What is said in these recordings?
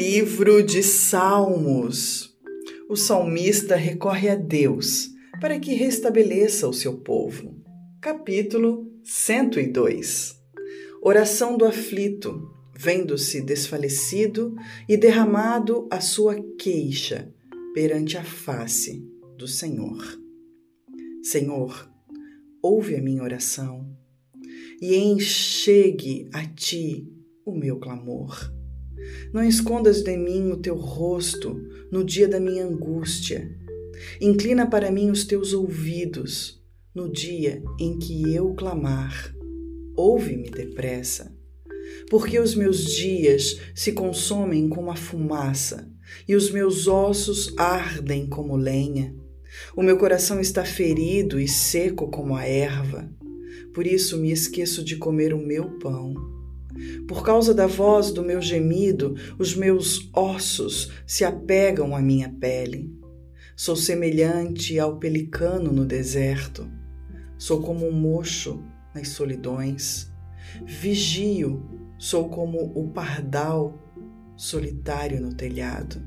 livro de Salmos. O salmista recorre a Deus para que restabeleça o seu povo. Capítulo 102. Oração do aflito, vendo-se desfalecido e derramado a sua queixa perante a face do Senhor. Senhor, ouve a minha oração e enchegue a ti o meu clamor. Não escondas de mim o teu rosto no dia da minha angústia. Inclina para mim os teus ouvidos no dia em que eu clamar. Ouve-me depressa, porque os meus dias se consomem como a fumaça e os meus ossos ardem como lenha. O meu coração está ferido e seco como a erva, por isso me esqueço de comer o meu pão. Por causa da voz do meu gemido, os meus ossos se apegam à minha pele. Sou semelhante ao pelicano no deserto. Sou como um mocho nas solidões. Vigio, sou como o pardal solitário no telhado.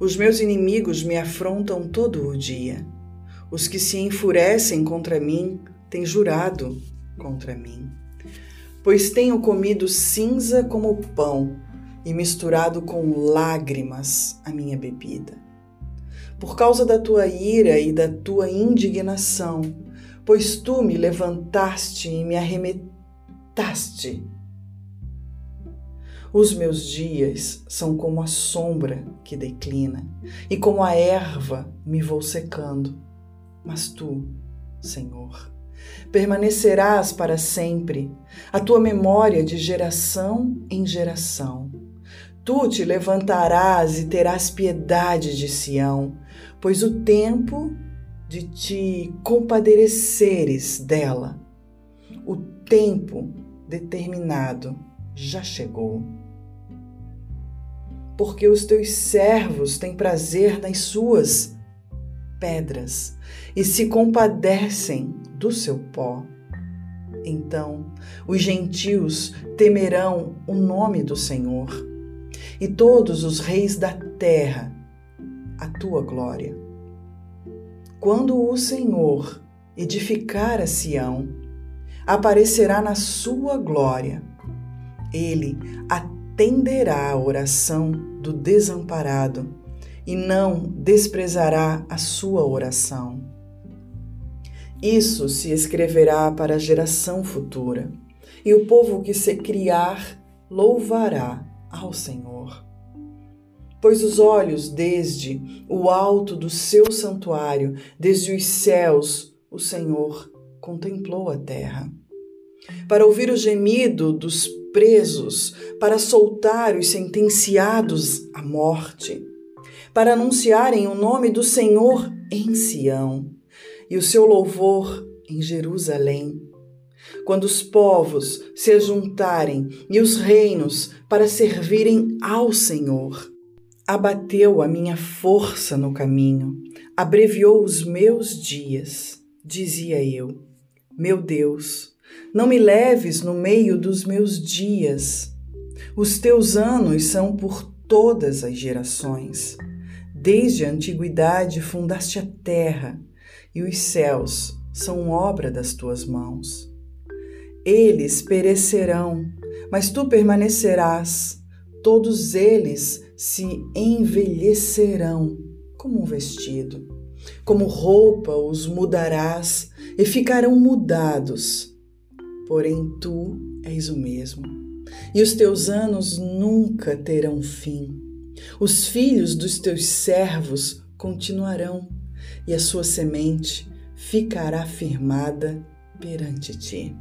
Os meus inimigos me afrontam todo o dia. Os que se enfurecem contra mim têm jurado contra mim pois tenho comido cinza como pão e misturado com lágrimas a minha bebida. Por causa da tua ira e da tua indignação, pois tu me levantaste e me arremetaste. Os meus dias são como a sombra que declina, e como a erva me vou secando. Mas tu, Senhor, Permanecerás para sempre, a tua memória de geração em geração. Tu te levantarás e terás piedade de Sião, pois o tempo de te compadeceres dela, o tempo determinado já chegou. Porque os teus servos têm prazer nas suas pedras e se compadecem do seu pó. Então os gentios temerão o nome do Senhor, e todos os reis da terra a tua glória. Quando o Senhor edificar a Sião, aparecerá na sua glória. Ele atenderá a oração do desamparado e não desprezará a sua oração. Isso se escreverá para a geração futura, e o povo que se criar louvará ao Senhor. Pois os olhos desde o alto do seu santuário, desde os céus, o Senhor contemplou a terra. Para ouvir o gemido dos presos, para soltar os sentenciados à morte, para anunciarem o nome do Senhor em Sião e o seu louvor em Jerusalém. Quando os povos se ajuntarem e os reinos para servirem ao Senhor. Abateu a minha força no caminho, abreviou os meus dias, dizia eu. Meu Deus, não me leves no meio dos meus dias. Os teus anos são por todas as gerações. Desde a antiguidade fundaste a terra e os céus são obra das tuas mãos. Eles perecerão, mas tu permanecerás. Todos eles se envelhecerão como um vestido. Como roupa os mudarás e ficarão mudados. Porém, tu és o mesmo, e os teus anos nunca terão fim. Os filhos dos teus servos continuarão e a sua semente ficará firmada perante ti.